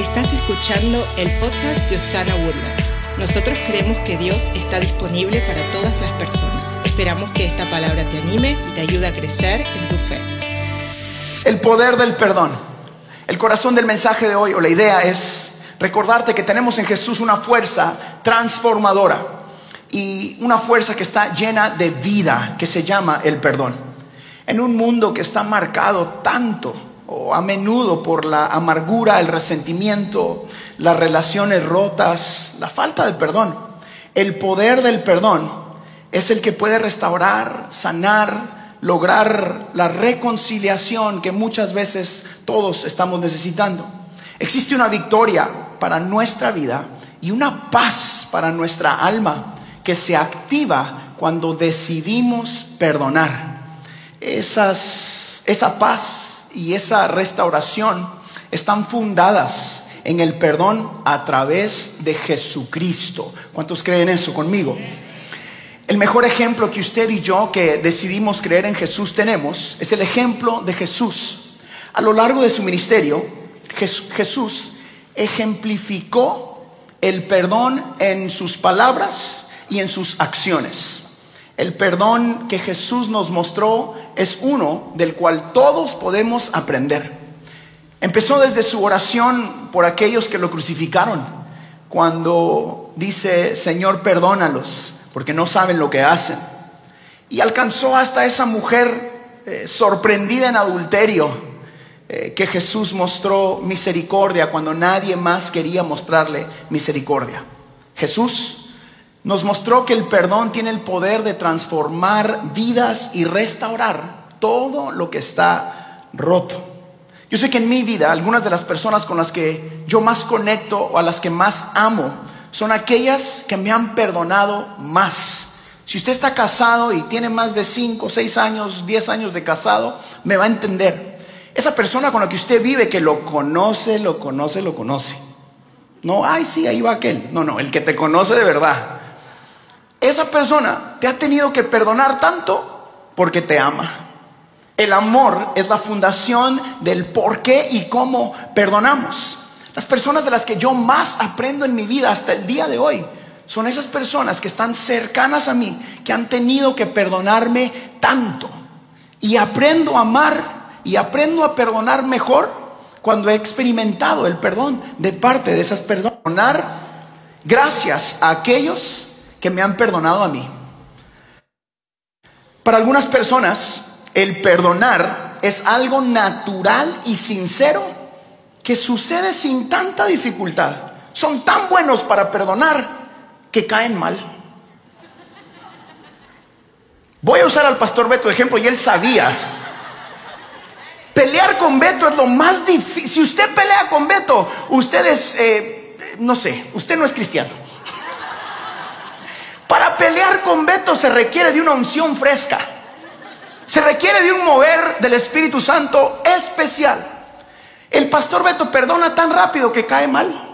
Estás escuchando el podcast de Osana Woodlands. Nosotros creemos que Dios está disponible para todas las personas. Esperamos que esta palabra te anime y te ayude a crecer en tu fe. El poder del perdón. El corazón del mensaje de hoy o la idea es recordarte que tenemos en Jesús una fuerza transformadora y una fuerza que está llena de vida que se llama el perdón. En un mundo que está marcado tanto o a menudo por la amargura, el resentimiento, las relaciones rotas, la falta de perdón. El poder del perdón es el que puede restaurar, sanar, lograr la reconciliación que muchas veces todos estamos necesitando. Existe una victoria para nuestra vida y una paz para nuestra alma que se activa cuando decidimos perdonar. Esa paz y esa restauración están fundadas en el perdón a través de Jesucristo. ¿Cuántos creen eso conmigo? El mejor ejemplo que usted y yo que decidimos creer en Jesús tenemos es el ejemplo de Jesús. A lo largo de su ministerio, Jesús ejemplificó el perdón en sus palabras y en sus acciones. El perdón que Jesús nos mostró es uno del cual todos podemos aprender. Empezó desde su oración por aquellos que lo crucificaron, cuando dice, Señor, perdónalos, porque no saben lo que hacen. Y alcanzó hasta esa mujer eh, sorprendida en adulterio, eh, que Jesús mostró misericordia cuando nadie más quería mostrarle misericordia. Jesús nos mostró que el perdón tiene el poder de transformar vidas y restaurar todo lo que está roto. Yo sé que en mi vida algunas de las personas con las que yo más conecto o a las que más amo son aquellas que me han perdonado más. Si usted está casado y tiene más de 5, 6 años, 10 años de casado, me va a entender. Esa persona con la que usted vive, que lo conoce, lo conoce, lo conoce. No, ay, sí, ahí va aquel. No, no, el que te conoce de verdad esa persona te ha tenido que perdonar tanto porque te ama. El amor es la fundación del por qué y cómo perdonamos. Las personas de las que yo más aprendo en mi vida hasta el día de hoy son esas personas que están cercanas a mí, que han tenido que perdonarme tanto. Y aprendo a amar y aprendo a perdonar mejor cuando he experimentado el perdón de parte de esas personas. Gracias a aquellos que me han perdonado a mí. Para algunas personas, el perdonar es algo natural y sincero que sucede sin tanta dificultad. Son tan buenos para perdonar que caen mal. Voy a usar al pastor Beto de ejemplo y él sabía. Pelear con Beto es lo más difícil. Si usted pelea con Beto, usted es, eh, no sé, usted no es cristiano. Con Beto se requiere de una unción fresca. Se requiere de un mover del Espíritu Santo especial. El pastor Beto perdona tan rápido que cae mal.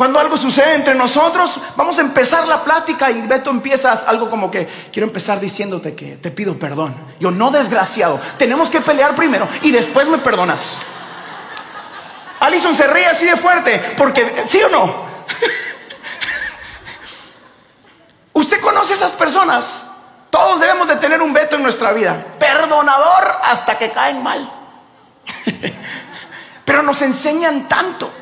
Cuando algo sucede entre nosotros, vamos a empezar la plática y Beto empieza algo como que quiero empezar diciéndote que te pido perdón. Yo no desgraciado, tenemos que pelear primero y después me perdonas. Alison se ríe así de fuerte porque, ¿sí o no? Usted conoce a esas personas. Todos debemos de tener un veto en nuestra vida. Perdonador hasta que caen mal. Pero nos enseñan tanto.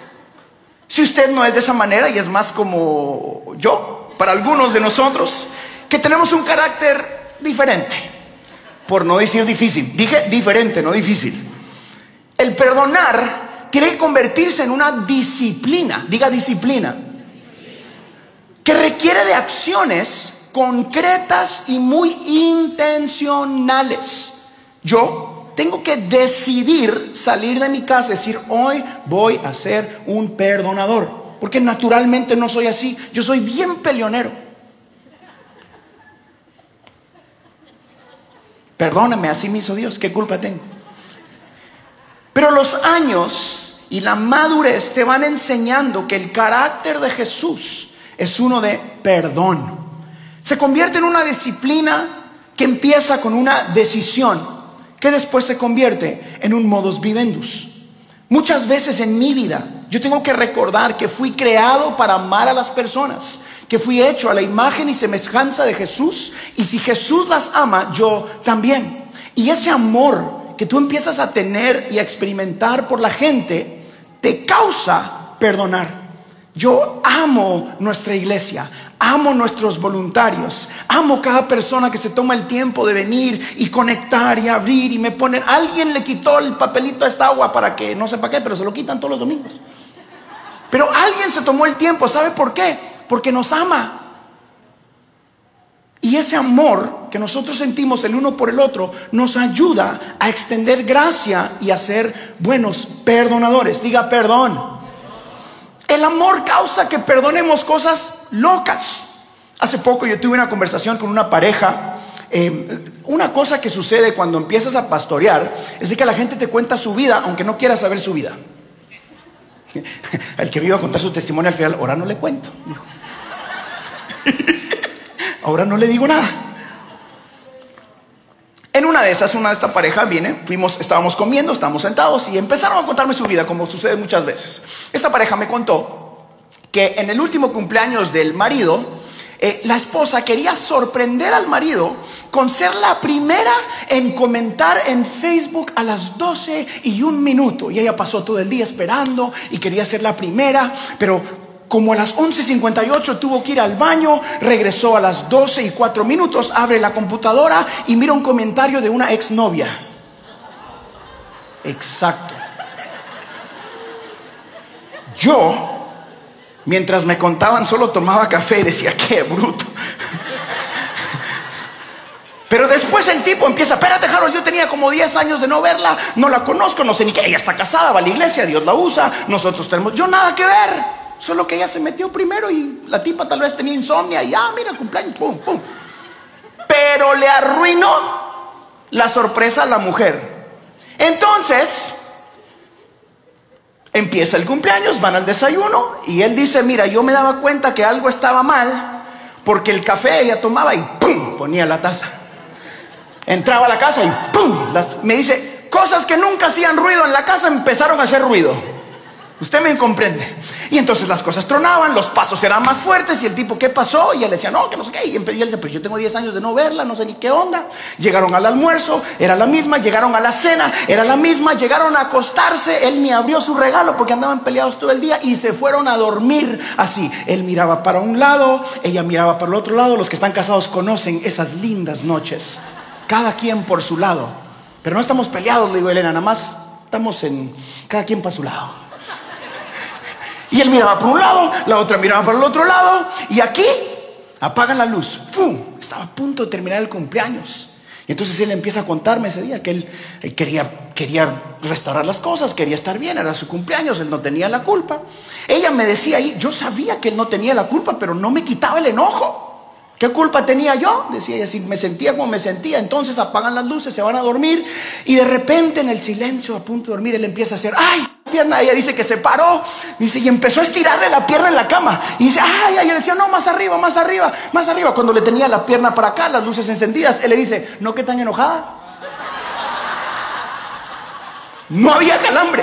Si usted no es de esa manera y es más como yo, para algunos de nosotros, que tenemos un carácter diferente. Por no decir difícil. Dije diferente, no difícil. El perdonar tiene que convertirse en una disciplina. Diga disciplina que requiere de acciones concretas y muy intencionales. Yo tengo que decidir salir de mi casa, decir, hoy voy a ser un perdonador, porque naturalmente no soy así, yo soy bien peleonero. Perdóname, así me hizo Dios, ¿qué culpa tengo? Pero los años y la madurez te van enseñando que el carácter de Jesús es uno de perdón. Se convierte en una disciplina que empieza con una decisión, que después se convierte en un modus vivendus. Muchas veces en mi vida yo tengo que recordar que fui creado para amar a las personas, que fui hecho a la imagen y semejanza de Jesús y si Jesús las ama, yo también. Y ese amor que tú empiezas a tener y a experimentar por la gente te causa perdonar. Yo amo nuestra iglesia, amo nuestros voluntarios, amo cada persona que se toma el tiempo de venir y conectar y abrir y me ponen, alguien le quitó el papelito a esta agua para que no sepa qué, pero se lo quitan todos los domingos. Pero alguien se tomó el tiempo, ¿sabe por qué? Porque nos ama. Y ese amor que nosotros sentimos el uno por el otro nos ayuda a extender gracia y a ser buenos perdonadores. Diga perdón. El amor causa que perdonemos cosas locas. Hace poco yo tuve una conversación con una pareja. Eh, una cosa que sucede cuando empiezas a pastorear es que la gente te cuenta su vida aunque no quiera saber su vida. El que viva a contar su testimonio al final, ahora no le cuento. Ahora no le digo nada. En una de esas, una de esta pareja viene, fuimos, estábamos comiendo, estábamos sentados y empezaron a contarme su vida, como sucede muchas veces. Esta pareja me contó que en el último cumpleaños del marido, eh, la esposa quería sorprender al marido con ser la primera en comentar en Facebook a las 12 y un minuto. Y ella pasó todo el día esperando y quería ser la primera, pero como a las 11.58 tuvo que ir al baño, regresó a las 12 y 4 minutos, abre la computadora y mira un comentario de una exnovia. Exacto. Yo, mientras me contaban, solo tomaba café y decía, qué bruto. Pero después el tipo empieza, espérate Harold, yo tenía como 10 años de no verla, no la conozco, no sé ni qué, ella está casada, va a la iglesia, Dios la usa, nosotros tenemos, yo nada que ver. Solo que ella se metió primero y la tipa tal vez tenía insomnia y ah, mira, cumpleaños, pum, pum. Pero le arruinó la sorpresa a la mujer. Entonces, empieza el cumpleaños, van al desayuno y él dice, mira, yo me daba cuenta que algo estaba mal porque el café ella tomaba y pum, ponía la taza. Entraba a la casa y pum, me dice, cosas que nunca hacían ruido en la casa empezaron a hacer ruido. Usted me comprende. Y entonces las cosas tronaban, los pasos eran más fuertes y el tipo, ¿qué pasó? Y él decía, no, que no sé qué. Y él decía, pero yo tengo 10 años de no verla, no sé ni qué onda. Llegaron al almuerzo, era la misma. Llegaron a la cena, era la misma. Llegaron a acostarse, él ni abrió su regalo porque andaban peleados todo el día y se fueron a dormir así. Él miraba para un lado, ella miraba para el otro lado. Los que están casados conocen esas lindas noches. Cada quien por su lado. Pero no estamos peleados, le digo Elena, nada más estamos en cada quien para su lado. Él miraba por un lado, la otra miraba por el otro lado, y aquí apagan la luz. ¡Pum! Estaba a punto de terminar el cumpleaños. Y entonces él empieza a contarme ese día que él quería, quería restaurar las cosas, quería estar bien, era su cumpleaños, él no tenía la culpa. Ella me decía ahí, yo sabía que él no tenía la culpa, pero no me quitaba el enojo. ¿Qué culpa tenía yo? Decía ella, si me sentía como me sentía, entonces apagan las luces, se van a dormir y de repente en el silencio a punto de dormir él empieza a hacer, ay, pierna, ella dice que se paró, dice, y empezó a estirarle la pierna en la cama. Y dice, ay, ella decía, no, más arriba, más arriba, más arriba. Cuando le tenía la pierna para acá, las luces encendidas, él le dice, no, que tan enojada. No había calambre.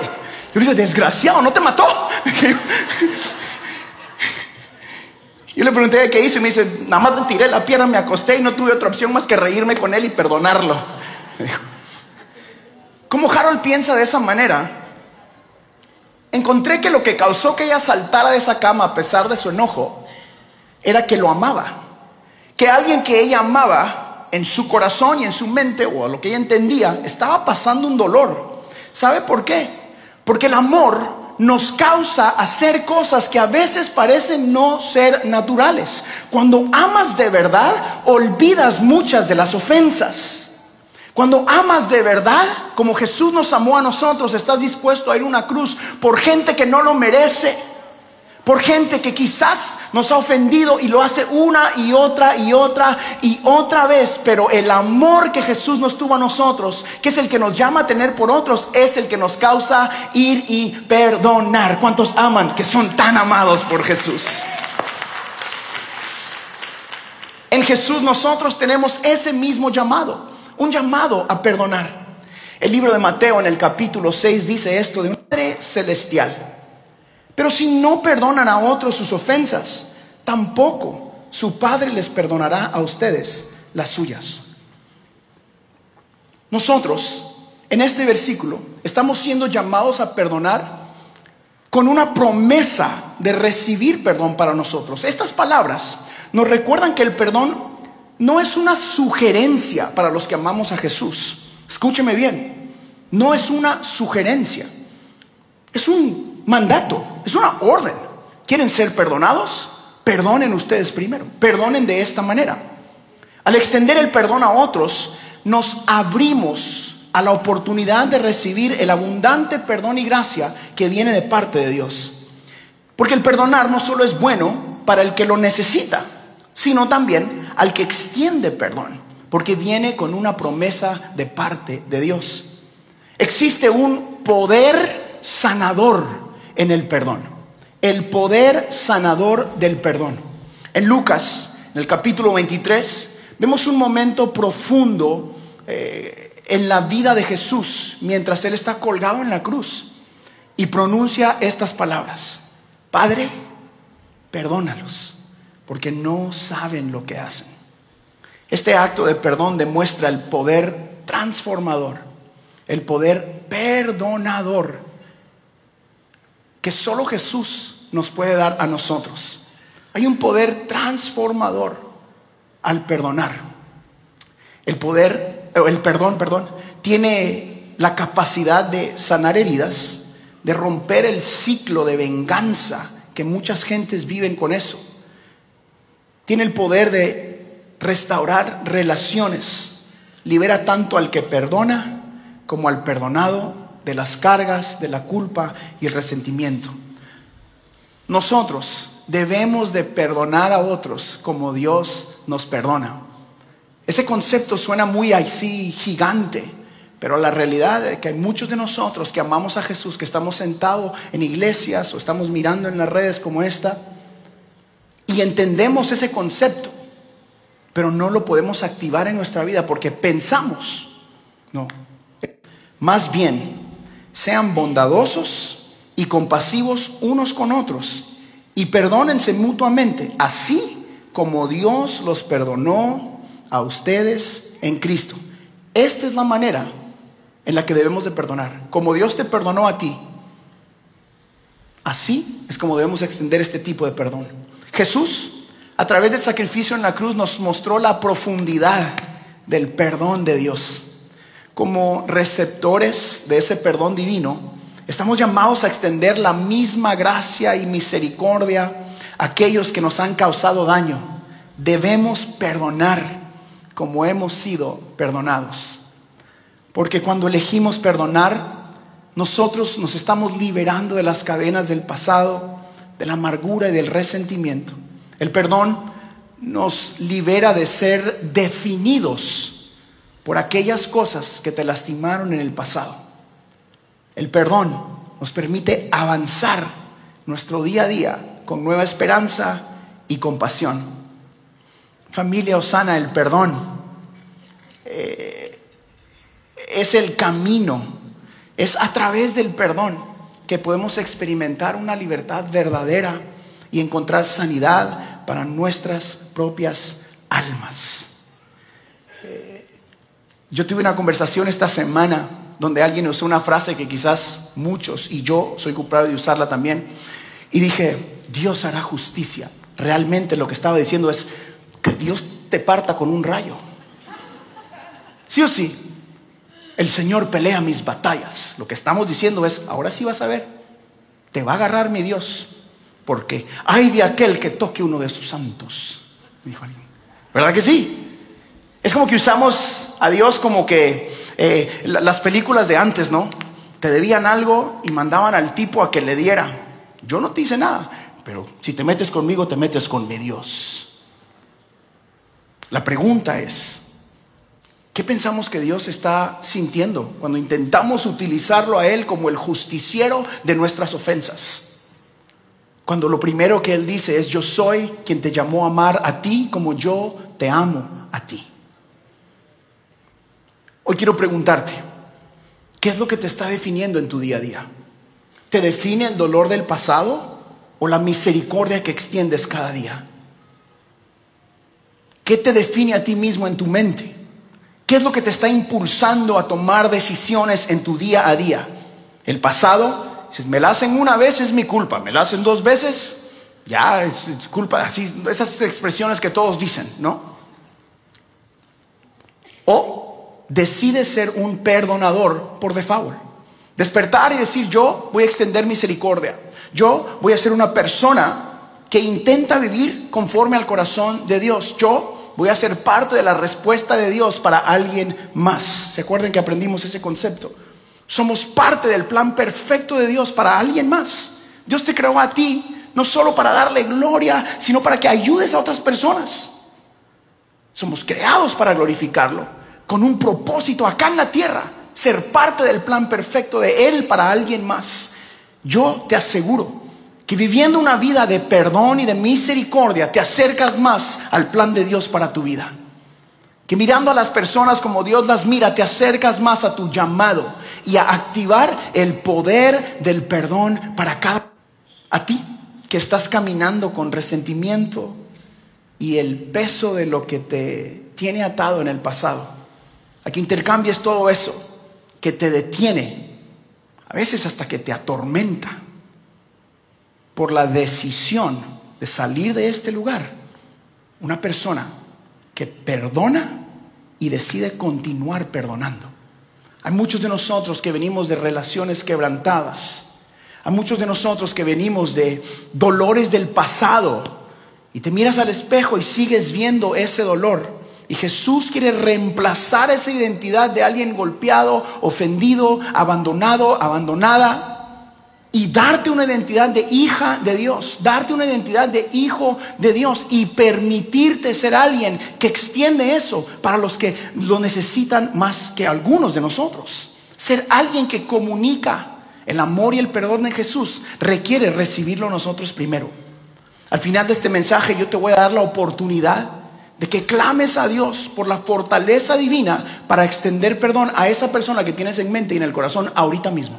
Yo le digo, desgraciado, no te mató. Yo le pregunté qué hice y me dice, nada más tiré la pierna, me acosté y no tuve otra opción más que reírme con él y perdonarlo. Como Harold piensa de esa manera, encontré que lo que causó que ella saltara de esa cama a pesar de su enojo era que lo amaba. Que alguien que ella amaba en su corazón y en su mente, o a lo que ella entendía, estaba pasando un dolor. ¿Sabe por qué? Porque el amor nos causa hacer cosas que a veces parecen no ser naturales. Cuando amas de verdad, olvidas muchas de las ofensas. Cuando amas de verdad, como Jesús nos amó a nosotros, estás dispuesto a ir a una cruz por gente que no lo merece por gente que quizás nos ha ofendido y lo hace una y otra y otra y otra vez, pero el amor que Jesús nos tuvo a nosotros, que es el que nos llama a tener por otros, es el que nos causa ir y perdonar. ¿Cuántos aman que son tan amados por Jesús? En Jesús nosotros tenemos ese mismo llamado, un llamado a perdonar. El libro de Mateo en el capítulo 6 dice esto de un Padre celestial. Pero si no perdonan a otros sus ofensas, tampoco su Padre les perdonará a ustedes las suyas. Nosotros, en este versículo, estamos siendo llamados a perdonar con una promesa de recibir perdón para nosotros. Estas palabras nos recuerdan que el perdón no es una sugerencia para los que amamos a Jesús. Escúcheme bien, no es una sugerencia, es un mandato, es una orden. ¿Quieren ser perdonados? Perdonen ustedes primero, perdonen de esta manera. Al extender el perdón a otros, nos abrimos a la oportunidad de recibir el abundante perdón y gracia que viene de parte de Dios. Porque el perdonar no solo es bueno para el que lo necesita, sino también al que extiende perdón, porque viene con una promesa de parte de Dios. Existe un poder sanador en el perdón, el poder sanador del perdón. En Lucas, en el capítulo 23, vemos un momento profundo eh, en la vida de Jesús mientras Él está colgado en la cruz y pronuncia estas palabras. Padre, perdónalos porque no saben lo que hacen. Este acto de perdón demuestra el poder transformador, el poder perdonador que solo Jesús nos puede dar a nosotros. Hay un poder transformador al perdonar. El poder, el perdón, perdón, tiene la capacidad de sanar heridas, de romper el ciclo de venganza que muchas gentes viven con eso tiene el poder de restaurar relaciones. Libera tanto al que perdona como al perdonado de las cargas, de la culpa y el resentimiento. Nosotros debemos de perdonar a otros como Dios nos perdona. Ese concepto suena muy así gigante, pero la realidad es que hay muchos de nosotros que amamos a Jesús, que estamos sentados en iglesias o estamos mirando en las redes como esta, y entendemos ese concepto, pero no lo podemos activar en nuestra vida porque pensamos. No. Más bien, sean bondadosos y compasivos unos con otros y perdónense mutuamente, así como Dios los perdonó a ustedes en Cristo. Esta es la manera en la que debemos de perdonar. Como Dios te perdonó a ti, así es como debemos extender este tipo de perdón. Jesús, a través del sacrificio en la cruz, nos mostró la profundidad del perdón de Dios. Como receptores de ese perdón divino, estamos llamados a extender la misma gracia y misericordia a aquellos que nos han causado daño. Debemos perdonar como hemos sido perdonados. Porque cuando elegimos perdonar, nosotros nos estamos liberando de las cadenas del pasado de la amargura y del resentimiento. El perdón nos libera de ser definidos por aquellas cosas que te lastimaron en el pasado. El perdón nos permite avanzar nuestro día a día con nueva esperanza y compasión. Familia Osana, el perdón eh, es el camino, es a través del perdón que podemos experimentar una libertad verdadera y encontrar sanidad para nuestras propias almas. Eh, yo tuve una conversación esta semana donde alguien usó una frase que quizás muchos, y yo soy culpable de usarla también, y dije, Dios hará justicia. Realmente lo que estaba diciendo es que Dios te parta con un rayo. ¿Sí o sí? el Señor pelea mis batallas. Lo que estamos diciendo es, ahora sí vas a ver, te va a agarrar mi Dios, porque hay de aquel que toque uno de sus santos, dijo alguien. ¿Verdad que sí? Es como que usamos a Dios como que eh, las películas de antes, ¿no? Te debían algo y mandaban al tipo a que le diera. Yo no te hice nada, pero si te metes conmigo, te metes con mi Dios. La pregunta es, ¿Qué pensamos que Dios está sintiendo cuando intentamos utilizarlo a Él como el justiciero de nuestras ofensas? Cuando lo primero que Él dice es, yo soy quien te llamó a amar a ti como yo te amo a ti. Hoy quiero preguntarte, ¿Qué es lo que te está definiendo en tu día a día? ¿Te define el dolor del pasado o la misericordia que extiendes cada día? ¿Qué te define a ti mismo en tu mente? ¿Qué es lo que te está impulsando a tomar decisiones en tu día a día? El pasado, si me la hacen una vez es mi culpa, me la hacen dos veces, ya es, culpa, así, esas expresiones que todos dicen, ¿no? O decide ser un perdonador por default. Despertar y decir, yo voy a extender misericordia. Yo voy a ser una persona que intenta vivir conforme al corazón de Dios. Yo voy a ser parte de la respuesta de Dios para alguien más. ¿Se acuerdan que aprendimos ese concepto? Somos parte del plan perfecto de Dios para alguien más. Dios te creó a ti no solo para darle gloria, sino para que ayudes a otras personas. Somos creados para glorificarlo, con un propósito acá en la tierra, ser parte del plan perfecto de Él para alguien más. Yo te aseguro que viviendo una vida de perdón y de misericordia te acercas más al plan de Dios para tu vida. Que mirando a las personas como Dios las mira, te acercas más a tu llamado y a activar el poder del perdón para cada a ti que estás caminando con resentimiento y el peso de lo que te tiene atado en el pasado. A que intercambies todo eso que te detiene, a veces hasta que te atormenta por la decisión de salir de este lugar, una persona que perdona y decide continuar perdonando. Hay muchos de nosotros que venimos de relaciones quebrantadas. Hay muchos de nosotros que venimos de dolores del pasado. Y te miras al espejo y sigues viendo ese dolor. Y Jesús quiere reemplazar esa identidad de alguien golpeado, ofendido, abandonado, abandonada y darte una identidad de hija de Dios, darte una identidad de hijo de Dios y permitirte ser alguien que extiende eso para los que lo necesitan más que algunos de nosotros. Ser alguien que comunica el amor y el perdón de Jesús requiere recibirlo nosotros primero. Al final de este mensaje yo te voy a dar la oportunidad de que clames a Dios por la fortaleza divina para extender perdón a esa persona que tienes en mente y en el corazón ahorita mismo.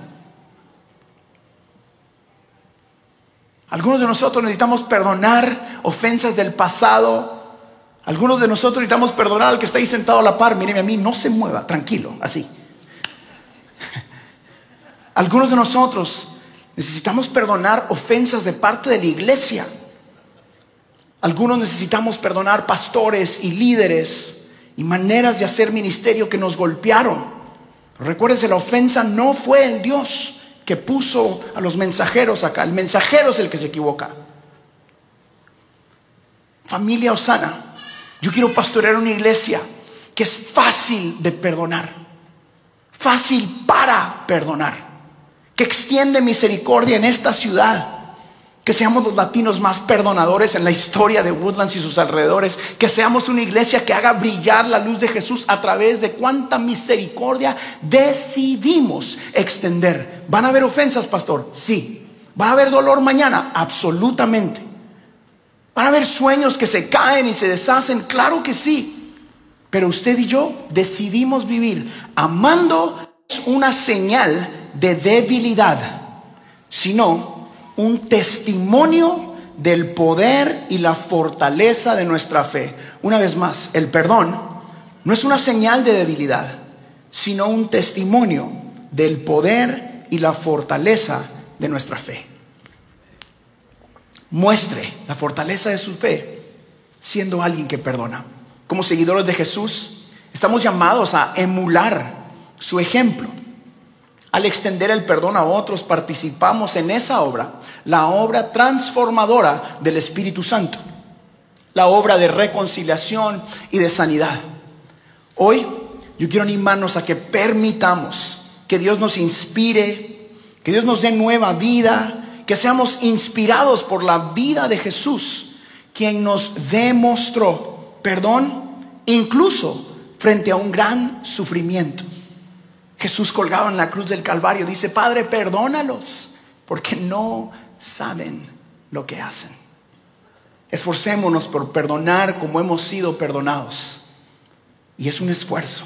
Algunos de nosotros necesitamos perdonar ofensas del pasado. Algunos de nosotros necesitamos perdonar al que está ahí sentado a la par. Míreme a mí, no se mueva, tranquilo, así. Algunos de nosotros necesitamos perdonar ofensas de parte de la iglesia. Algunos necesitamos perdonar pastores y líderes y maneras de hacer ministerio que nos golpearon. Recuérdense, la ofensa no fue en Dios que puso a los mensajeros acá. El mensajero es el que se equivoca. Familia Osana, yo quiero pastorear una iglesia que es fácil de perdonar, fácil para perdonar, que extiende misericordia en esta ciudad que seamos los latinos más perdonadores en la historia de Woodlands y sus alrededores, que seamos una iglesia que haga brillar la luz de Jesús a través de cuánta misericordia decidimos extender. ¿Van a haber ofensas, pastor? Sí. ¿Va a haber dolor mañana? Absolutamente. ¿Van a haber sueños que se caen y se deshacen? Claro que sí. Pero usted y yo decidimos vivir amando una señal de debilidad, sino un testimonio del poder y la fortaleza de nuestra fe. Una vez más, el perdón no es una señal de debilidad, sino un testimonio del poder y la fortaleza de nuestra fe. Muestre la fortaleza de su fe siendo alguien que perdona. Como seguidores de Jesús, estamos llamados a emular su ejemplo. Al extender el perdón a otros, participamos en esa obra la obra transformadora del Espíritu Santo, la obra de reconciliación y de sanidad. Hoy yo quiero animarnos a que permitamos que Dios nos inspire, que Dios nos dé nueva vida, que seamos inspirados por la vida de Jesús, quien nos demostró perdón incluso frente a un gran sufrimiento. Jesús colgado en la cruz del Calvario dice, Padre, perdónalos, porque no saben lo que hacen. Esforcémonos por perdonar como hemos sido perdonados. Y es un esfuerzo.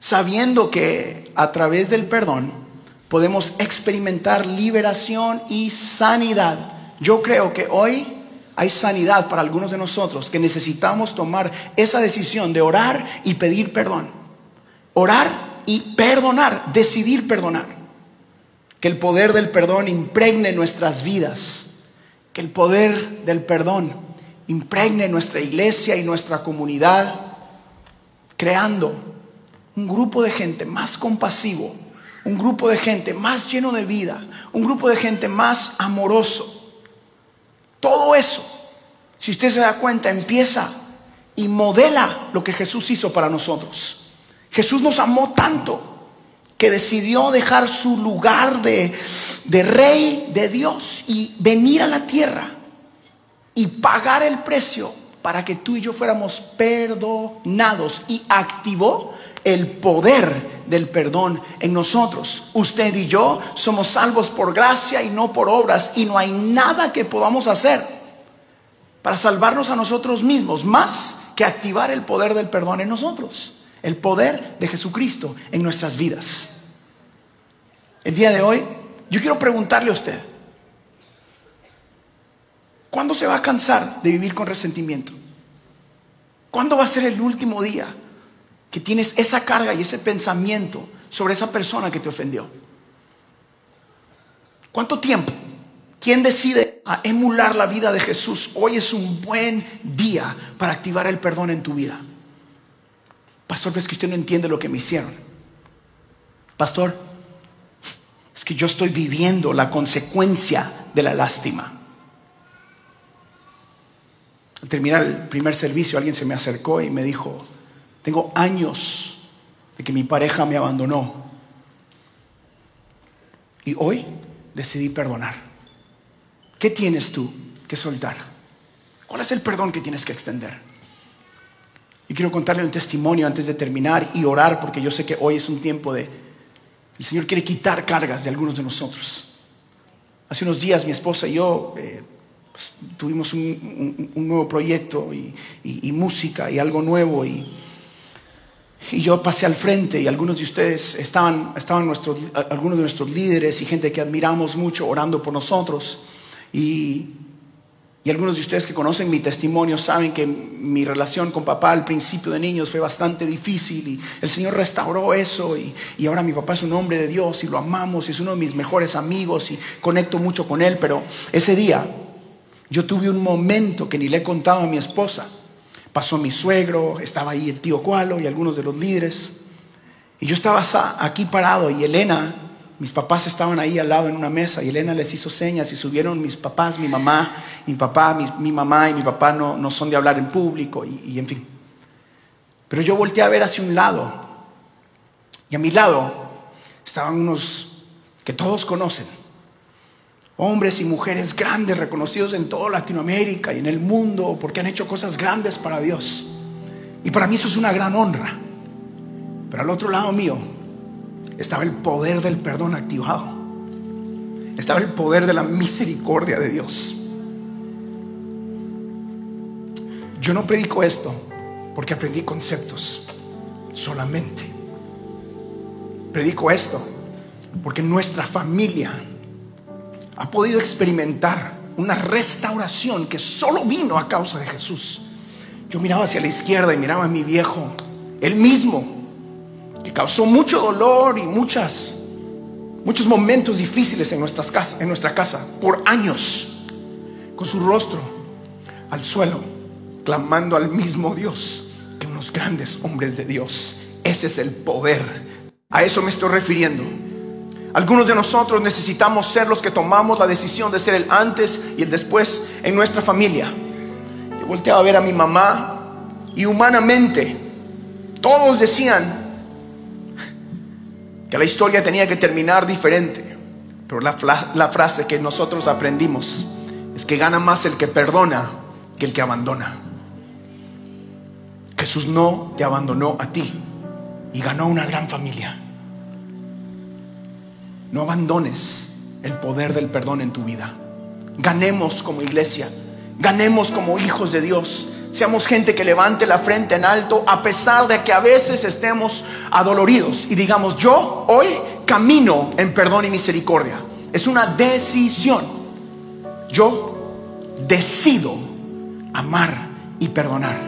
sabiendo que a través del perdón podemos experimentar liberación y sanidad. Yo creo que hoy hay sanidad para algunos de nosotros que necesitamos tomar esa decisión de orar y pedir perdón. Orar y perdonar, decidir perdonar. Que el poder del perdón impregne nuestras vidas. Que el poder del perdón impregne nuestra iglesia y nuestra comunidad, creando un grupo de gente más compasivo, un grupo de gente más lleno de vida, un grupo de gente más amoroso todo eso, si usted se da cuenta, empieza y modela lo que Jesús hizo para nosotros. Jesús nos amó tanto que decidió dejar su lugar de, rey de Dios y venir a la tierra y pagar el precio para que tú y yo fuéramos perdonados y activó el poder del perdón en nosotros. Usted y yo somos salvos por gracia y no por obras y no hay nada que podamos hacer para salvarnos a nosotros mismos más que activar el poder del perdón en nosotros, el poder de Jesucristo en nuestras vidas. El día de hoy yo quiero preguntarle a usted, ¿cuándo se va a cansar de vivir con resentimiento? ¿Cuándo va a ser el último día que tienes esa carga y ese pensamiento sobre esa persona que te ofendió? ¿Cuánto tiempo? ¿Quién decide a emular la vida de Jesús? Hoy es un buen día para activar el perdón en tu vida. Pastor, es que usted no entiende lo que me hicieron. Pastor, es que yo estoy viviendo la consecuencia de la lástima. Al terminar el primer servicio, alguien se me acercó y me dijo, tengo años de que mi pareja me abandonó. Y hoy decidí perdonar. ¿Qué tienes tú que soltar? ¿Cuál es el perdón que tienes que extender? Y quiero contarle un testimonio antes de terminar y orar porque yo sé que hoy es un tiempo de... El Señor quiere quitar cargas de algunos de nosotros. Hace unos días mi esposa y yo eh, pues, tuvimos un, nuevo proyecto y música y algo nuevo y y yo pasé al frente y algunos de ustedes estaban, estaban nuestros, algunos de nuestros líderes y gente que admiramos mucho orando por nosotros. Y, y algunos de ustedes que conocen mi testimonio saben que mi relación con papá al principio de niños fue bastante difícil y el Señor restauró eso y, ahora mi papá es un hombre de Dios y lo amamos y es uno de mis mejores amigos y conecto mucho con él. Pero ese día yo tuve un momento que ni le he contado a mi esposa pasó mi suegro, estaba ahí el tío Cualo y algunos de los líderes. Y yo estaba aquí parado y Elena, mis papás estaban ahí al lado en una mesa y Elena les hizo señas y subieron mis papás, mi mamá, mi papá, mi, mamá y mi papá no, no, son de hablar en público y, y en fin. Pero yo volteé a ver hacia un lado y a mi lado estaban unos que todos conocen hombres y mujeres grandes, reconocidos en toda Latinoamérica y en el mundo, porque han hecho cosas grandes para Dios. Y para mí eso es una gran honra. Pero al otro lado mío estaba el poder del perdón activado. Estaba el poder de la misericordia de Dios. Yo no predico esto porque aprendí conceptos solamente. Predico esto porque nuestra familia ha podido experimentar una restauración que solo vino a causa de Jesús. Yo miraba hacia la izquierda y miraba a mi viejo, el mismo, causó mucho dolor y muchas, muchos momentos difíciles en, nuestras casas, en nuestra casa por años, con su rostro al suelo, clamando al mismo Dios que unos grandes hombres de Dios. Ese es el poder. A eso me estoy refiriendo. Algunos de nosotros necesitamos ser los que tomamos la decisión de ser el antes y el después en nuestra familia. Yo volteaba a ver a mi mamá y humanamente todos decían que la historia tenía que terminar diferente. Pero la, frase que nosotros aprendimos es que gana más el que perdona que el que abandona. Jesús no te abandonó a ti y ganó una gran familia. No abandones el poder del perdón en tu vida. Ganemos como iglesia, ganemos como hijos de Dios, Seamos gente que levante la frente en alto a pesar de que a veces estemos adoloridos y digamos, yo hoy camino en perdón y misericordia. Es una decisión. Yo decido amar y perdonar.